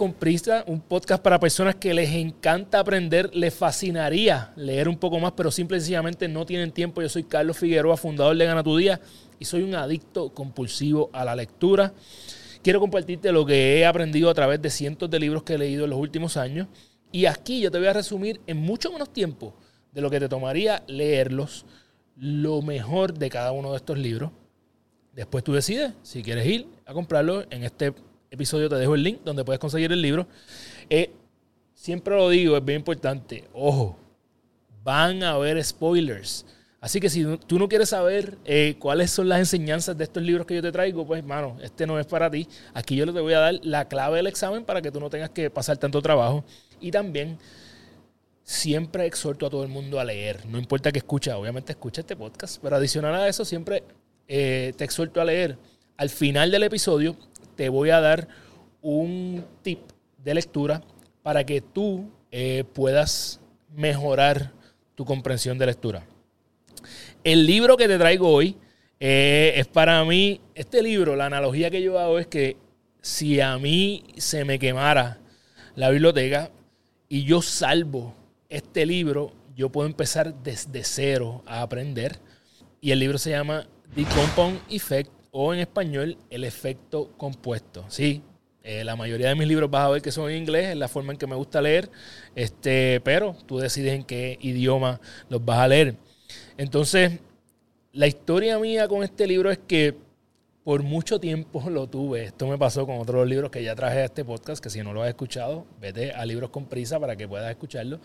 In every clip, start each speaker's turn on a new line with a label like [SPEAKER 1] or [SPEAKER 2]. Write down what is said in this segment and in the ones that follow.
[SPEAKER 1] Con Prisa, un podcast para personas que les encanta aprender, les fascinaría leer un poco más, pero simple y sencillamente no tienen tiempo. Yo soy Carlos Figueroa, fundador de Gana Tu Día, y soy un adicto compulsivo a la lectura. Quiero compartirte lo que he aprendido a través de cientos de libros que he leído en los últimos años. Y aquí yo te voy a resumir en mucho menos tiempo de lo que te tomaría leerlos, lo mejor de cada uno de estos libros. Después tú decides si quieres ir a comprarlo en este episodio te dejo el link donde puedes conseguir el libro. Eh, siempre lo digo, es bien importante. Ojo, van a haber spoilers. Así que si tú no quieres saber eh, cuáles son las enseñanzas de estos libros que yo te traigo, pues, mano, este no es para ti. Aquí yo te voy a dar la clave del examen para que tú no tengas que pasar tanto trabajo. Y también siempre exhorto a todo el mundo a leer. No importa que escucha, obviamente escucha este podcast, pero adicional a eso, siempre eh, te exhorto a leer. Al final del episodio te voy a dar un tip de lectura para que tú eh, puedas mejorar tu comprensión de lectura. El libro que te traigo hoy eh, es para mí, este libro, la analogía que yo hago es que si a mí se me quemara la biblioteca y yo salvo este libro, yo puedo empezar desde cero a aprender. Y el libro se llama The Compound Effect o en español el efecto compuesto. Sí, eh, la mayoría de mis libros vas a ver que son en inglés, es la forma en que me gusta leer, este, pero tú decides en qué idioma los vas a leer. Entonces, la historia mía con este libro es que por mucho tiempo lo tuve. Esto me pasó con otros libros que ya traje a este podcast, que si no lo has escuchado, vete a Libros con Prisa para que puedas escucharlo.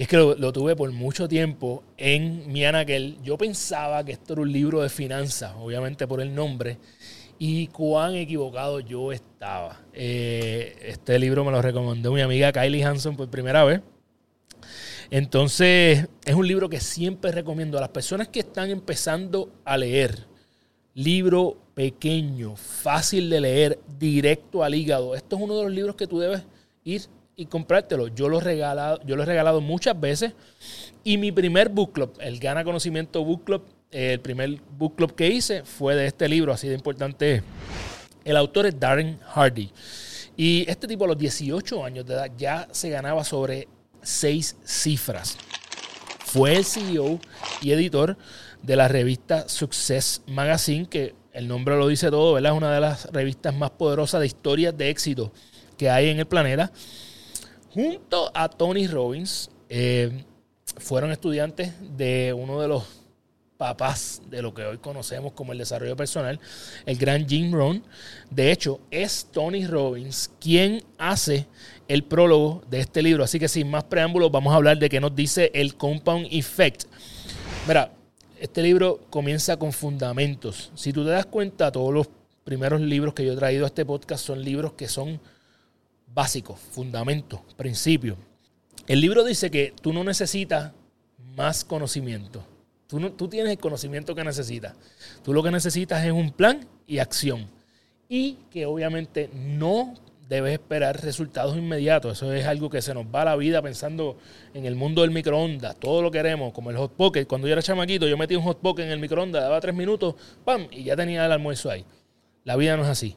[SPEAKER 1] Y es que lo, tuve por mucho tiempo en mi anaquel. Yo pensaba que esto era un libro de finanzas, obviamente por el nombre, y cuán equivocado yo estaba. Eh, este libro me lo recomendó mi amiga Kylie Hanson por primera vez. Entonces, es un libro que siempre recomiendo a las personas que están empezando a leer. Libro pequeño, fácil de leer, directo al hígado. Esto es uno de los libros que tú debes ir y comprártelo. Yo lo, he regalado, yo lo he regalado muchas veces. Y mi primer book club, el Gana Conocimiento Book Club, el primer book club que hice fue de este libro, así de importante El autor es Darren Hardy. Y este tipo a los 18 años de edad ya se ganaba sobre seis cifras. Fue el CEO y editor de la revista Success Magazine, que el nombre lo dice todo, ¿verdad? Es una de las revistas más poderosas de historias de éxito que hay en el planeta junto a Tony Robbins, eh, fueron estudiantes de uno de los papás de lo que hoy conocemos como el desarrollo personal, el gran Jim Rohn. De hecho, es Tony Robbins quien hace el prólogo de este libro. Así que sin más preámbulos, vamos a hablar de qué nos dice el Compound Effect. Mira, este libro comienza con fundamentos. Si tú te das cuenta, todos los primeros libros que yo he traído a este podcast son libros que son básicos, fundamentos, principios. El libro dice que tú no necesitas más conocimiento. Tú, no, tú tienes el conocimiento que necesitas. Tú lo que necesitas es un plan y acción. Y que obviamente no debes esperar resultados inmediatos. Eso es algo que se nos va a la vida pensando en el mundo del microondas. Todo lo queremos, como el hot pocket. Cuando yo era chamaquito, yo metí un hot pocket en el microondas, daba tres minutos, ¡pam! Y ya tenía el almuerzo ahí. La vida no es así.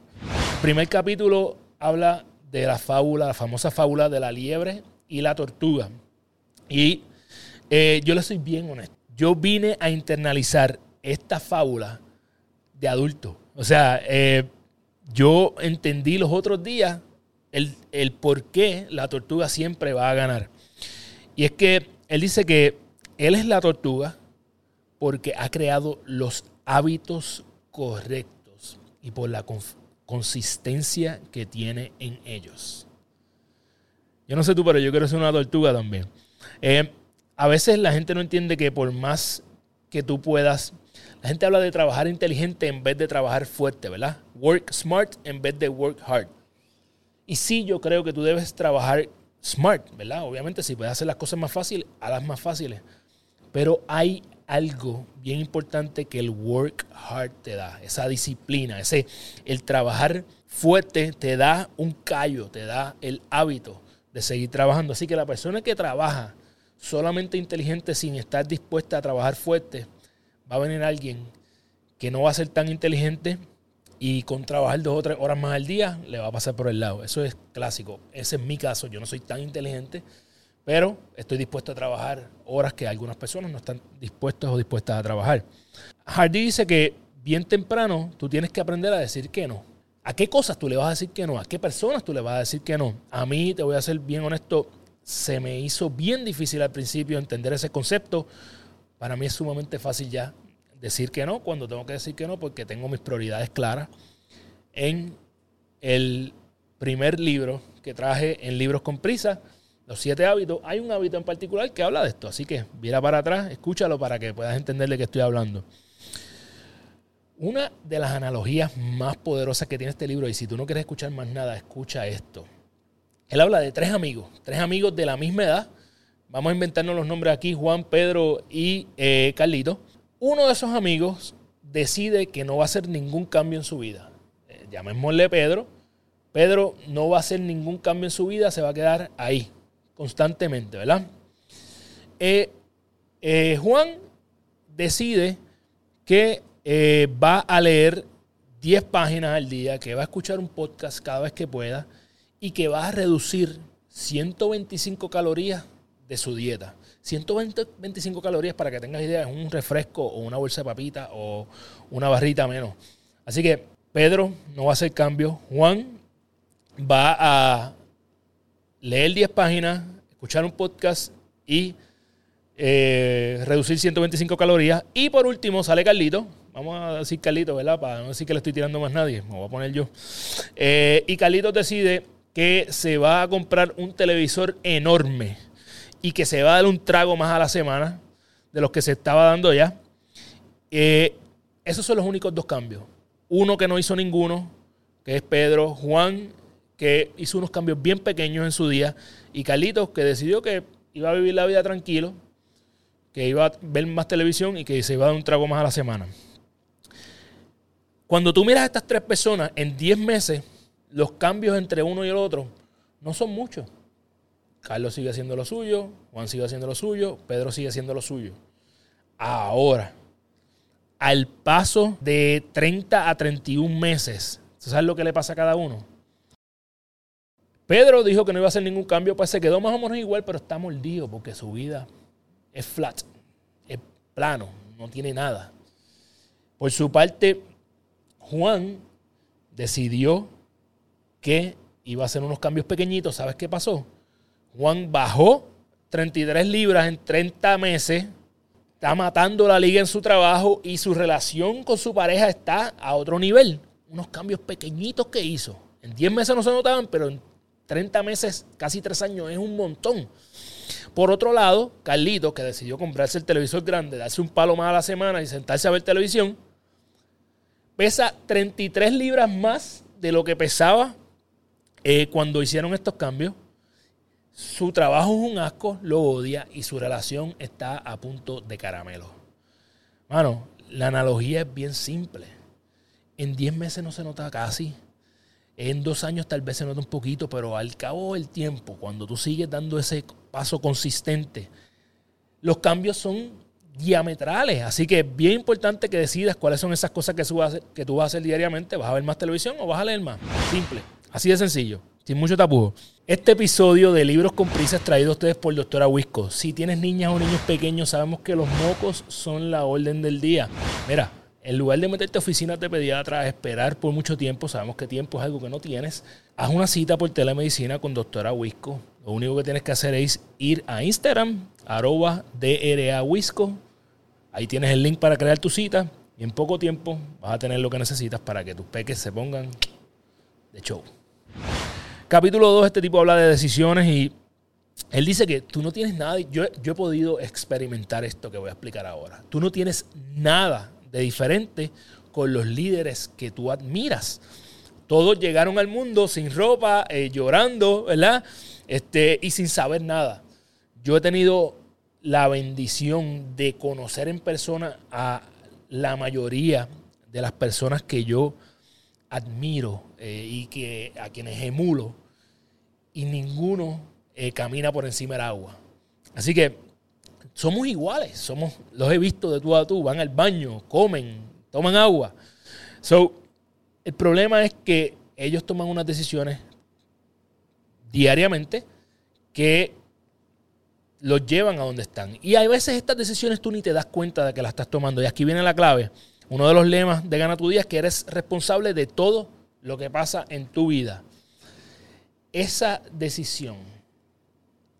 [SPEAKER 1] Primer capítulo habla de la fábula, la famosa fábula de la liebre y la tortuga. Y eh, yo le soy bien honesto. Yo vine a internalizar esta fábula de adulto. O sea, eh, yo entendí los otros días el, el por qué la tortuga siempre va a ganar. Y es que él dice que él es la tortuga porque ha creado los hábitos correctos y por la consistencia que tiene en ellos. Yo no sé tú, pero yo quiero ser una tortuga también. Eh, a veces la gente no entiende que por más que tú puedas, la gente habla de trabajar inteligente en vez de trabajar fuerte, ¿verdad? Work smart en vez de work hard. Y sí, yo creo que tú debes trabajar smart, ¿verdad? Obviamente, si puedes hacer las cosas más fáciles, hazlas más fáciles. Pero hay algo bien importante que el work hard te da, esa disciplina, ese el trabajar fuerte te da un callo, te da el hábito de seguir trabajando. Así que la persona que trabaja solamente inteligente sin estar dispuesta a trabajar fuerte, va a venir alguien que no va a ser tan inteligente y con trabajar dos o tres horas más al día le va a pasar por el lado. Eso es clásico. Ese es mi caso. Yo no soy tan inteligente, pero estoy dispuesto a trabajar horas que algunas personas no están dispuestas o dispuestas a trabajar. Hardy dice que bien temprano tú tienes que aprender a decir que no. ¿A qué cosas tú le vas a decir que no? ¿A qué personas tú le vas a decir que no? A mí, te voy a ser bien honesto, se me hizo bien difícil al principio entender ese concepto. Para mí es sumamente fácil ya decir que no cuando tengo que decir que no porque tengo mis prioridades claras. En el primer libro que traje en Libros con Prisa, Los siete hábitos, hay un hábito en particular que habla de esto. Así que mira para atrás, escúchalo para que puedas entender de qué estoy hablando. Una de las analogías más poderosas que tiene este libro, y si tú no quieres escuchar más nada, escucha esto. Él habla de tres amigos, tres amigos de la misma edad. Vamos a inventarnos los nombres aquí, Juan, Pedro y eh, Carlito uno de esos amigos decide que no va a hacer ningún cambio en su vida. Eh, llamémosle Pedro. Pedro no va a hacer ningún cambio en su vida, se va a quedar ahí constantemente, ¿verdad? Eh, eh, Juan decide que va a leer 10 páginas al día, que va a escuchar un podcast cada vez que pueda y que va a reducir 125 calorías de su dieta. 125 calorías para que tengas idea, es un refresco o una bolsa de papita o una barrita menos. Así que Pedro no va a hacer cambio. Juan va a leer 10 páginas, escuchar un podcast y eh, reducir 125 calorías. Y por último sale Carlito. Vamos a decir Carlito, ¿verdad? Para no decir que le estoy tirando más nadie. Me voy a poner yo. Eh, y Carlito decide que se va a comprar un televisor enorme y que se va a dar un trago más a la semana de los que se estaba dando ya. Eh, esos son los únicos dos cambios. Uno que no hizo ninguno, que es Pedro, Juan, que hizo unos cambios bien pequeños en su día, y Carlitos, que decidió que iba a vivir la vida tranquilo, que iba a ver más televisión y que se iba a dar un trago más a la semana. Cuando tú miras a estas tres personas, en 10 meses, los cambios entre uno y el otro no son muchos. Carlos sigue haciendo lo suyo, Juan sigue haciendo lo suyo, Pedro sigue haciendo lo suyo. Ahora, al paso de 30 a 31 meses, ¿sabes lo que le pasa a cada uno? Pedro dijo que no iba a hacer ningún cambio, pues se quedó más o menos igual, pero está mordido porque su vida es flat, es plano, no tiene nada. Por su parte, Juan decidió que iba a hacer unos cambios pequeñitos. ¿Sabes qué pasó? Juan bajó 33 libras en 30 meses. Está matando la liga en su trabajo y su relación con su pareja está a otro nivel. Unos cambios pequeñitos que hizo. En 10 meses no se notaban, pero en 30 meses, casi 3 años, es un montón. Por otro lado, Carlito, que decidió comprarse el televisor grande, darse un palo más a la semana y sentarse a ver televisión, pesa 33 libras más de lo que pesaba eh, cuando hicieron estos cambios. Su trabajo es un asco, lo odia y su relación está a punto de caramelo. Mano, la analogía es bien simple. En 10 meses no se nota casi. En dos años tal vez se nota un poquito, pero al cabo del tiempo, cuando tú sigues dando ese paso consistente, los cambios son diametrales. Así que es bien importante que decidas cuáles son esas cosas que, tú vas a hacer diariamente. ¿Vas a ver más televisión o vas a leer más? Simple. Así de sencillo sin mucho tapujo. Este episodio de Libros con Prisa es traído a ustedes por Doctora Wisco. Si tienes niñas o niños pequeños, sabemos que los mocos son la orden del día. Mira, en lugar de meterte a oficinas de pediatra, esperar por mucho tiempo, sabemos que tiempo es algo que no tienes, haz una cita por telemedicina con Doctora Wisco. Lo único que tienes que hacer es ir a Instagram, arroba DRA Wisco. Ahí tienes el link para crear tu cita y en poco tiempo vas a tener lo que necesitas para que tus peques se pongan de show. Capítulo 2, este tipo habla de decisiones y él dice que tú no tienes nada, yo, yo he podido experimentar esto que voy a explicar ahora. Tú no tienes nada de diferente con los líderes que tú admiras. Todos llegaron al mundo sin ropa, eh, llorando, ¿verdad? Este, y sin saber nada. Yo he tenido la bendición de conocer en persona a la mayoría de las personas que yo admiro eh, y que, a quienes emulo y ninguno eh, camina por encima del agua. Así que somos iguales, somos, los he visto de tú a tú, van al baño, comen, toman agua. So, El problema es que ellos toman unas decisiones diariamente que los llevan a donde están. Y hay veces estas decisiones tú ni te das cuenta de que las estás tomando. Y aquí viene la clave. Uno de los lemas de Gana tu Día es que eres responsable de todo lo que pasa en tu vida. Esa decisión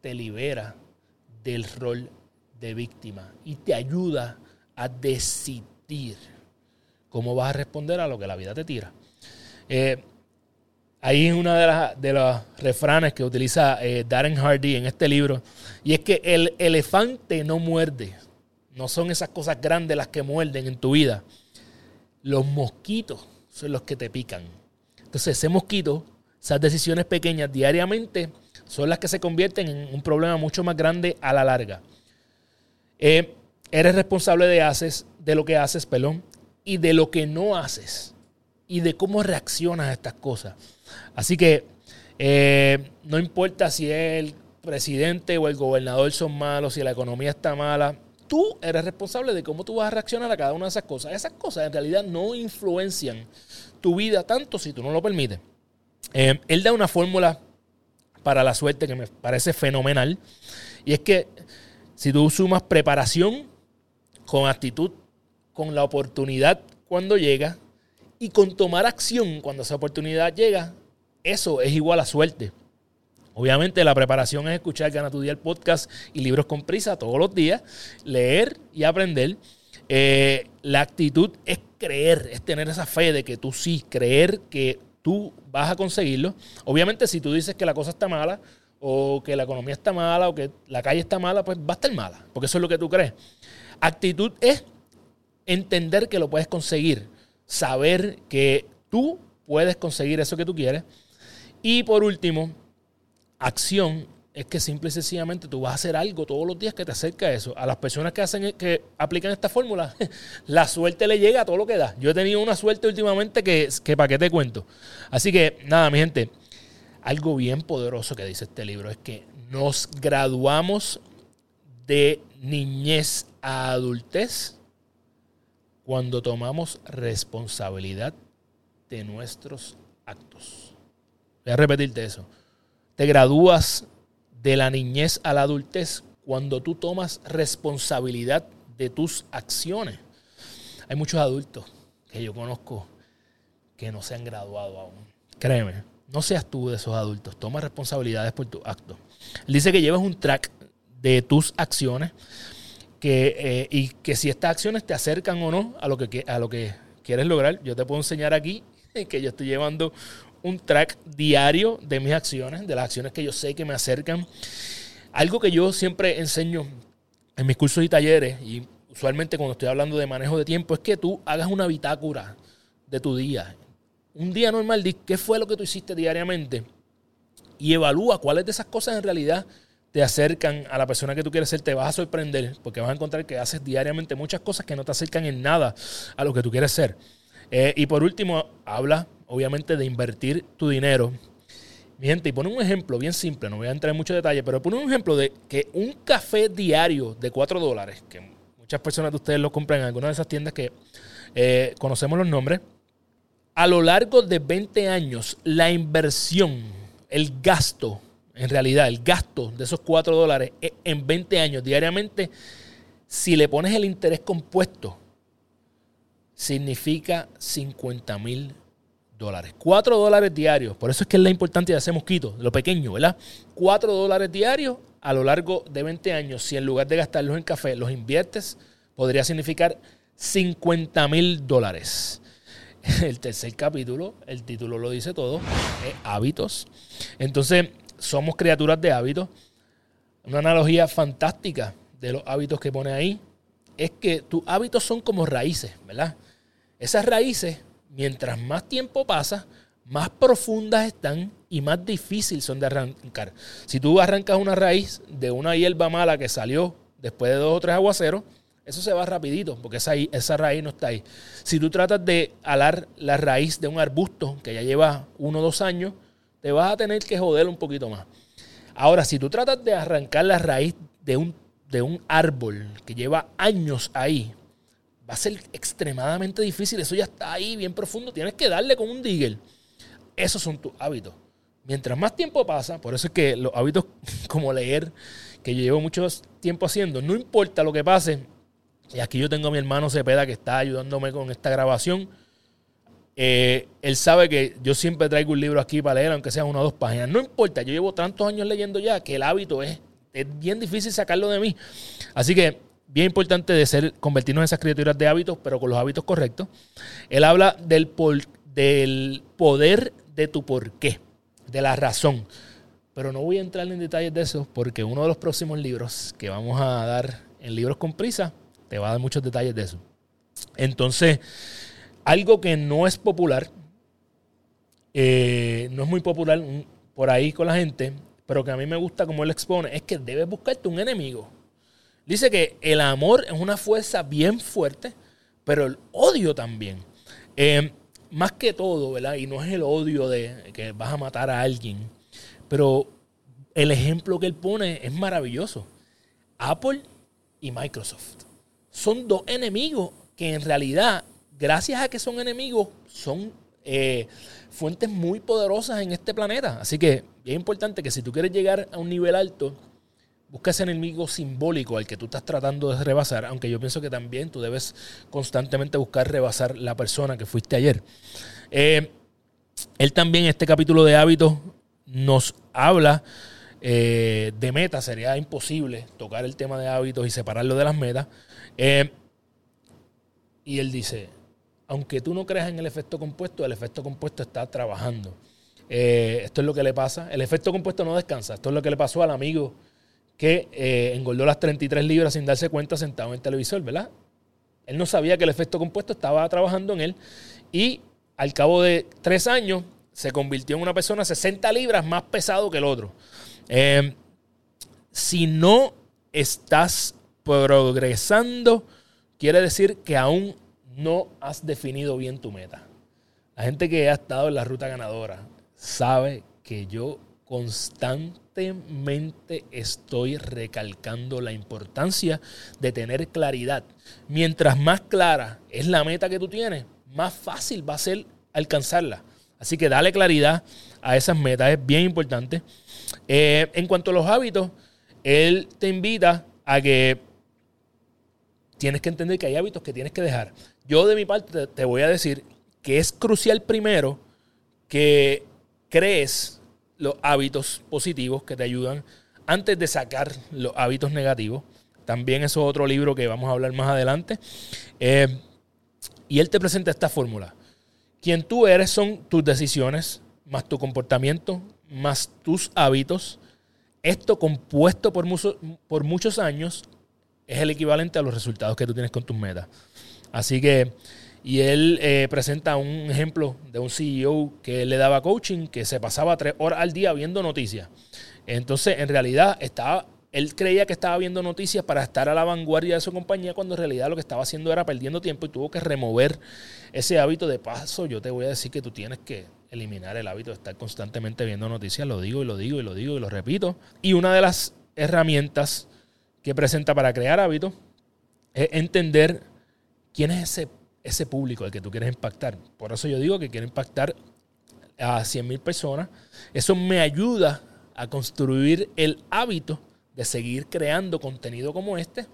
[SPEAKER 1] te libera del rol de víctima y te ayuda a decidir cómo vas a responder a lo que la vida te tira. Eh, ahí es una de, las, de los refranes que utiliza eh, Darren Hardy en este libro. Y es que el elefante no muerde. No son esas cosas grandes las que muerden en tu vida. Los mosquitos son los que te pican. Entonces ese mosquito, esas decisiones pequeñas diariamente, son las que se convierten en un problema mucho más grande a la larga. Eh, eres responsable de, haces, de lo que haces, pelón, y de lo que no haces. Y de cómo reaccionas a estas cosas. Así que eh, no importa si el presidente o el gobernador son malos, si la economía está mala, tú eres responsable de cómo tú vas a reaccionar a cada una de esas cosas. Esas cosas en realidad no influencian tu vida tanto si tú no lo permites. Eh, él da una fórmula para la suerte que me parece fenomenal. Y es que si tú sumas preparación con actitud, con la oportunidad cuando llega y con tomar acción cuando esa oportunidad llega, eso es igual a suerte. Obviamente la preparación es escuchar Gana tu Día el podcast y libros con prisa todos los días, leer y aprender. Eh, la actitud es creer, es tener esa fe de que tú sí, creer que tú vas a conseguirlo. Obviamente si tú dices que la cosa está mala o que la economía está mala o que la calle está mala, pues va a estar mala, porque eso es lo que tú crees. Actitud es entender que lo puedes conseguir, saber que tú puedes conseguir eso que tú quieres. Y por último, acción es que simple y sencillamente tú vas a hacer algo todos los días que te acerque a eso. A las personas que hacen que aplican esta fórmula, la suerte le llega a todo lo que da. Yo he tenido una suerte últimamente que, que para qué te cuento. Así que nada, mi gente, algo bien poderoso que dice este libro es que nos graduamos de niñez a adultez cuando tomamos responsabilidad de nuestros actos. Voy a repetirte eso. Te gradúas de la niñez a la adultez cuando tú tomas responsabilidad de tus acciones. Hay muchos adultos que yo conozco que no se han graduado aún. Créeme, no seas tú de esos adultos. Toma responsabilidades por tus actos. Él dice que llevas un track de tus acciones que, eh, y que si estas acciones te acercan o no a lo, que, a lo que quieres lograr. Yo te puedo enseñar aquí que yo estoy llevando un track diario de mis acciones, de las acciones que yo sé que me acercan. Algo que yo siempre enseño en mis cursos y talleres, y usualmente cuando estoy hablando de manejo de tiempo, es que tú hagas una bitácora de tu día. Un día normal, di qué fue lo que tú hiciste diariamente y evalúa cuáles de esas cosas en realidad te acercan a la persona que tú quieres ser, te vas a sorprender porque vas a encontrar que haces diariamente muchas cosas que no te acercan en nada a lo que tú quieres ser. Eh, y por último, habla obviamente de invertir tu dinero. Mi gente, y pone un ejemplo bien simple, no voy a entrar en mucho detalle, pero pone un ejemplo de que un café diario de 4 dólares, que muchas personas de ustedes lo compran en alguna de esas tiendas que eh, conocemos los nombres, a lo largo de 20 años, la inversión, el gasto, en realidad, el gasto de esos 4 dólares e, en 20 años diariamente, si le pones el interés compuesto, significa 50 mil dólares. 4 dólares diarios. Por eso es que es la importancia de hacer mosquito, lo pequeño, ¿verdad? 4 dólares diarios a lo largo de 20 años. Si en lugar de gastarlos en café los inviertes, podría significar 50 mil dólares. El tercer capítulo, el título lo dice todo, hábitos. Entonces, somos criaturas de hábitos. Una analogía fantástica de los hábitos que pone ahí es que tus hábitos son como raíces, ¿verdad? Esas raíces mientras más tiempo pasa, más profundas están y más difíciles son de arrancar. Si tú arrancas una raíz de una hierba mala que salió después de dos o tres aguaceros, eso se va rapidito, porque esa, esa raíz no está ahí. Si tú tratas de alar la raíz de un arbusto que ya lleva uno o dos años, te vas a tener que joder un poquito más. Ahora, si tú tratas de arrancar la raíz de un, de un árbol que lleva años ahí, va a ser extremadamente difícil. Eso ya está ahí bien profundo. Tienes que darle con un digger. Esos son tus hábitos. Mientras más tiempo pasa, por eso es que los hábitos como leer, que yo llevo mucho tiempo haciendo, no importa lo que pase, y aquí yo tengo a mi hermano Cepeda que está ayudándome con esta grabación. Eh, él sabe que yo siempre traigo un libro aquí para leer, aunque sea una o dos páginas. No importa, yo llevo tantos años leyendo ya que el hábito es, es bien difícil sacarlo de mí. Así que bien importante de ser, convertirnos en esas criaturas de hábitos, pero con los hábitos correctos. Él habla del, del poder de tu porqué, de la razón. Pero no voy a entrar en detalles de eso porque uno de los próximos libros que vamos a dar en Libros con Prisa te va a dar muchos detalles de eso. Entonces, algo que no es popular, eh, no es muy popular por ahí con la gente, pero que a mí me gusta como él expone, es que debes buscarte un enemigo. Dice que el amor es una fuerza bien fuerte, pero el odio también. Eh, más que todo, ¿verdad? Y no es el odio de que vas a matar a alguien, pero el ejemplo que él pone es maravilloso. Apple y Microsoft son dos enemigos que en realidad, gracias a que son enemigos, son eh, fuentes muy poderosas en este planeta. Así que es importante que si tú quieres llegar a un nivel alto, busca ese enemigo simbólico al que tú estás tratando de rebasar, aunque yo pienso que también tú debes constantemente buscar rebasar la persona que fuiste ayer. Eh, él también este capítulo de hábitos nos habla eh, de metas. Sería imposible tocar el tema de hábitos y separarlo de las metas. Eh, y él dice, aunque tú no creas en el efecto compuesto, el efecto compuesto está trabajando. esto es lo que le pasa. El efecto compuesto no descansa. Esto es lo que le pasó al amigo que eh, engordó las 33 libras sin darse cuenta sentado en el televisor, ¿verdad? Él no sabía que el efecto compuesto estaba trabajando en él y al cabo de tres años se convirtió en una persona 60 libras más pesado que el otro. Eh, si no estás progresando, quiere decir que aún no has definido bien tu meta. La gente que ha estado en la ruta ganadora sabe que yo constantemente estoy recalcando la importancia de tener claridad. Mientras más clara es la meta que tú tienes, más fácil va a ser alcanzarla. Así que dale claridad a esas metas, es bien importante. Eh, en cuanto a los hábitos, él te invita a que tienes que entender que hay hábitos que tienes que dejar. Yo de mi parte te voy a decir que es crucial primero que crees los hábitos positivos que te ayudan antes de sacar los hábitos negativos. También eso es otro libro que vamos a hablar más adelante. Eh, y él te presenta esta fórmula. Quien tú eres son tus decisiones, más tu comportamiento, más tus hábitos. Esto compuesto por, por muchos años es el equivalente a los resultados que tú tienes con tus metas. Así que y él eh, presenta un ejemplo de un CEO que le daba coaching, que se pasaba tres horas al día viendo noticias. Entonces, en realidad, estaba, él creía que estaba viendo noticias para estar a la vanguardia de su compañía, cuando en realidad lo que estaba haciendo era perdiendo tiempo y tuvo que remover ese hábito de paso. Yo te voy a decir que tú tienes que eliminar el hábito de estar constantemente viendo noticias. Lo digo y lo digo y lo digo y lo repito. Y una de las herramientas que presenta para crear hábitos es entender quién es ese ese público al que tú quieres impactar. Por eso yo digo que quiero impactar a 100 mil personas. Eso me ayuda a construir el hábito de seguir creando contenido como este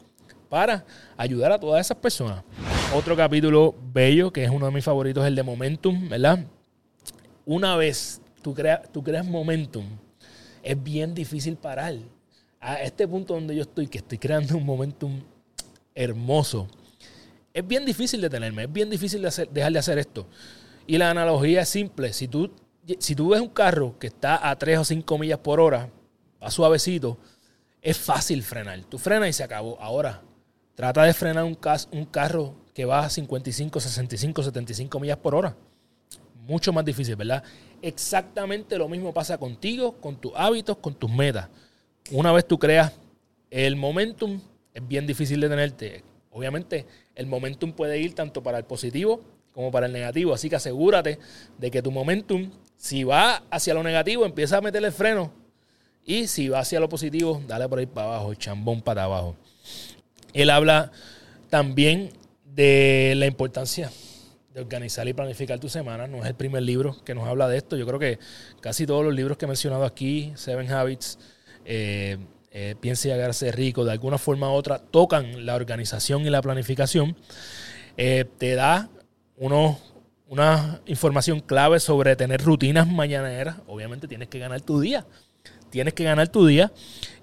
[SPEAKER 1] para ayudar a todas esas personas. Otro capítulo bello, que es uno de mis favoritos, es el de Momentum, ¿verdad? Una vez tú, tú creas Momentum, es bien difícil parar. A este punto donde yo estoy, que estoy creando un Momentum hermoso, es bien difícil detenerme, es bien difícil dejar de hacer esto. Y la analogía es simple. Si tú, si tú ves un carro que está a 3 o 5 millas por hora, va suavecito, es fácil frenar. Tú frenas y se acabó. Ahora, trata de frenar un, un carro que va a 55, 65, 75 millas por hora. Mucho más difícil, ¿verdad? Exactamente lo mismo pasa contigo, con tus hábitos, con tus metas. Una vez tú creas el momentum, es bien difícil detenerte. Obviamente, el momentum puede ir tanto para el positivo como para el negativo. Así que asegúrate de que tu momentum, si va hacia lo negativo, empieza a meterle freno. Y si va hacia lo positivo, dale por ahí para abajo, chambón para abajo. Él habla también de la importancia de organizar y planificar tu semana. No es el primer libro que nos habla de esto. Yo creo que casi todos los libros que he mencionado aquí, Seven Habits, eh, eh, Piense y hacerse rico, de alguna forma u otra, tocan la organización y la planificación. Eh, te da unos, una información clave sobre tener rutinas mañaneras. Obviamente tienes que ganar tu día. Tienes que ganar tu día.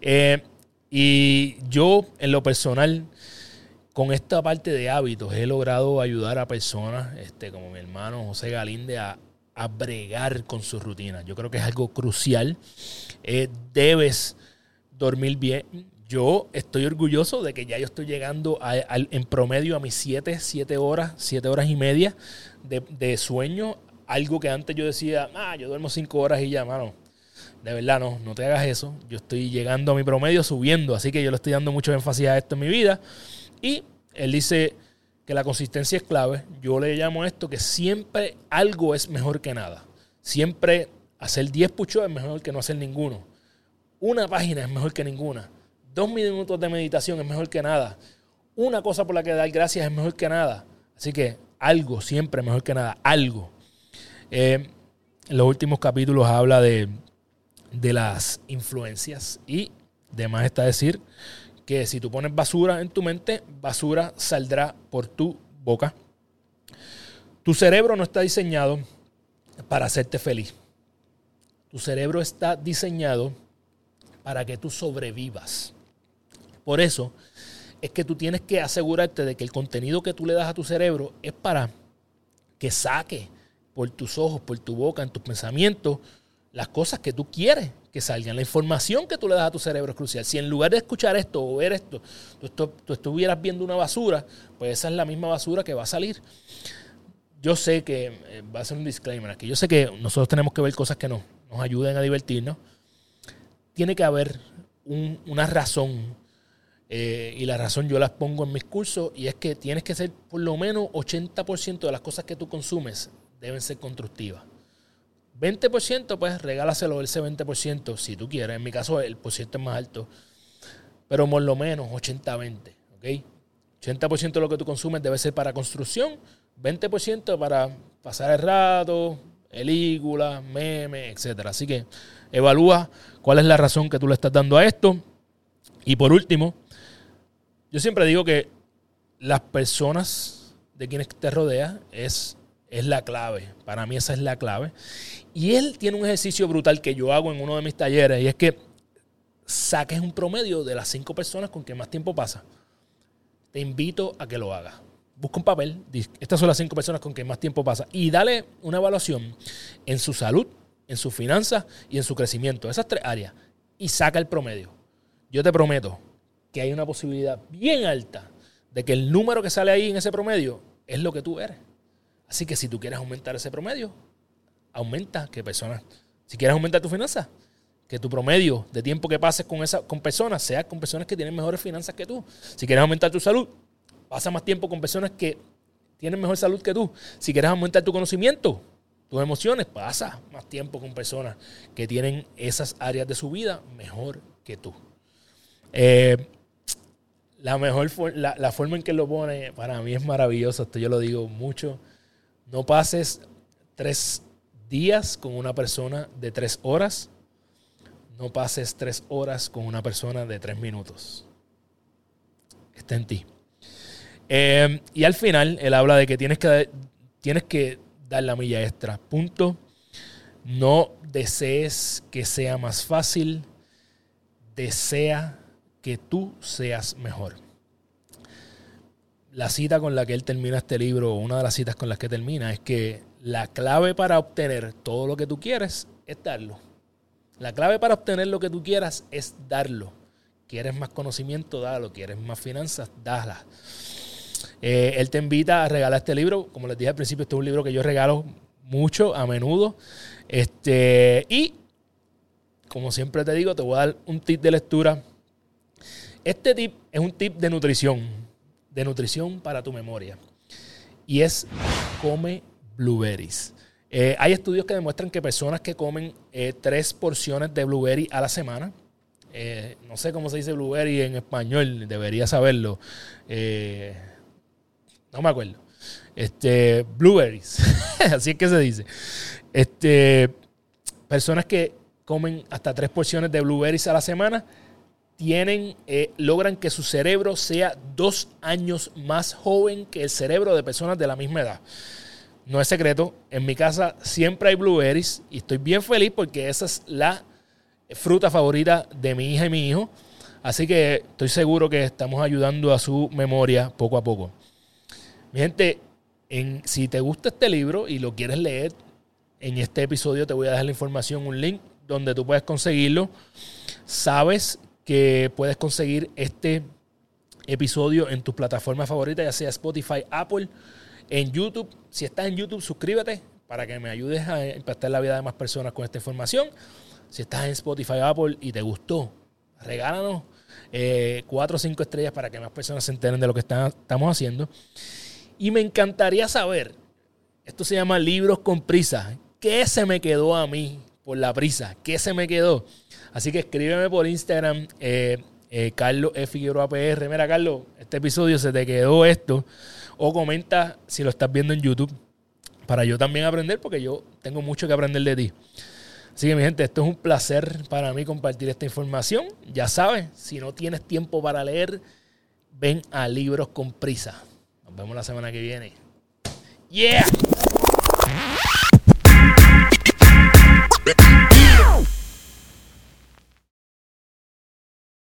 [SPEAKER 1] Eh, y yo, en lo personal, con esta parte de hábitos, he logrado ayudar a personas este, como mi hermano José Galinde a, a bregar con sus rutinas. Yo creo que es algo crucial. debes dormir bien. Yo estoy orgulloso de que ya yo estoy llegando en promedio a mis 7, 7 horas, 7 horas y media de, sueño. Algo que antes yo decía, ah, yo duermo 5 horas y ya, mano. De verdad, no, no te hagas eso. Yo estoy llegando a mi promedio subiendo, así que yo le estoy dando mucho énfasis a esto en mi vida. Y él dice que la consistencia es clave. Yo le llamo esto que siempre algo es mejor que nada. Siempre hacer 10 puchos es mejor que no hacer ninguno. Una página es mejor que ninguna. Dos minutos de meditación es mejor que nada. Una cosa por la que dar gracias es mejor que nada. Así que algo siempre mejor que nada. Algo. Eh, en los últimos capítulos habla de, de las influencias y demás está decir que si tú pones basura en tu mente, basura saldrá por tu boca. Tu cerebro no está diseñado para hacerte feliz. Tu cerebro está diseñado para que tú sobrevivas. Por eso es que tú tienes que asegurarte de que el contenido que tú le das a tu cerebro es para que saque por tus ojos, por tu boca, en tus pensamientos, las cosas que tú quieres que salgan. La información que tú le das a tu cerebro es crucial. Si en lugar de escuchar esto o ver esto, tú, estuvieras viendo una basura, pues esa es la misma basura que va a salir. Yo sé que, eh, va a ser un disclaimer aquí, yo sé que nosotros tenemos que ver cosas que nos, nos ayuden a divertirnos, tiene que haber una razón. Eh, y la razón yo las pongo en mis cursos y es que tienes que ser por lo menos 80% de las cosas que tú consumes deben ser constructivas. 20% pues regálaselo ese 20% si tú quieres. En mi caso el por ciento es más alto. Pero por lo menos 80-20. ¿ok? 80% de lo que tú consumes debe ser para construcción, 20% para pasar el rato, películas, memes, etc. Así que evalúa cuál es la razón que tú le estás dando a esto. Y por último, yo siempre digo que las personas de quienes te rodea es, es la clave. Para mí esa es la clave. Y él tiene un ejercicio brutal que yo hago en uno de mis talleres y es que saques un promedio de las cinco personas con que más tiempo pasa. Te invito a que lo hagas busca un papel, estas son las cinco personas con que más tiempo pasa, y dale una evaluación en su salud, en sus finanzas y en su crecimiento, esas tres áreas, y saca el promedio. Yo te prometo que hay una posibilidad bien alta de que el número que sale ahí en ese promedio es lo que tú eres. Así que si tú quieres aumentar ese promedio, aumenta que personas. Si quieres aumentar tu finanzas, que tu promedio de tiempo que pases con, esa, con personas sea con personas que tienen mejores finanzas que tú. Si quieres aumentar tu salud, Pasa más tiempo con personas que tienen mejor salud que tú. Si quieres aumentar tu conocimiento, tus emociones, pasa más tiempo con personas que tienen esas áreas de su vida mejor que tú. Eh, la mejor la, la, forma en que lo pone para mí es maravilloso. Esto yo lo digo mucho. No pases tres días con una persona de tres horas. No pases tres horas con una persona de tres minutos. Está en ti. Em, y al final, él habla de que tienes que, tienes que dar la milla extra. Punto. No desees que sea más fácil. Desea que tú seas mejor. La cita con la que él termina este libro, una de las citas con las que termina, es que la clave para obtener todo lo que tú quieres es darlo. La clave para obtener lo que tú quieras es darlo. ¿Quieres más conocimiento? Dalo. ¿Quieres más finanzas? Dala. Eh, él te invita a regalar este libro. Como les dije al principio, este es un libro que yo regalo mucho, a menudo. Este, y, como siempre te digo, te voy a dar un tip de lectura. Este tip es un tip de nutrición, de nutrición para tu memoria. Y es come blueberries. Eh, hay estudios que demuestran que personas que comen eh, tres porciones de blueberry a la semana, no sé cómo se dice blueberry en español, debería saberlo no me acuerdo. Este, blueberries, así es que se dice. Este, personas que comen hasta tres porciones de blueberries a la semana tienen, eh, logran que su cerebro sea dos años más joven que el cerebro de personas de la misma edad. No es secreto, en mi casa siempre hay blueberries y estoy bien feliz porque esa es la fruta favorita de mi hija y mi hijo. Así que estoy seguro que estamos ayudando a su memoria poco a poco. Mi gente, en, si te gusta este libro y lo quieres leer, en este episodio te voy a dejar la información, un link donde tú puedes conseguirlo. Sabes que puedes conseguir este episodio en tus plataformas favoritas, ya sea Spotify, Apple, en YouTube. Si estás en YouTube, suscríbete para que me ayudes a impactar la vida de más personas con esta información. Si estás en Spotify, Apple y te gustó, regálanos eh, cuatro o cinco estrellas para que más personas se enteren de lo que estamos haciendo. Y me encantaría saber, esto se llama libros con prisa, ¿qué se me quedó a mí por la prisa? ¿Qué se me quedó? Así que escríbeme por Instagram, eh, eh, Carlos F. Figueroa PR. Mira, Carlos, este episodio se te quedó esto. O comenta si lo estás viendo en YouTube para yo también aprender, porque yo tengo mucho que aprender de ti. Así que, mi gente, esto es un placer para mí compartir esta información. Ya sabes, si no tienes tiempo para leer, ven a Libros con Prisa. Nos vemos la semana que viene. ¡Yeah!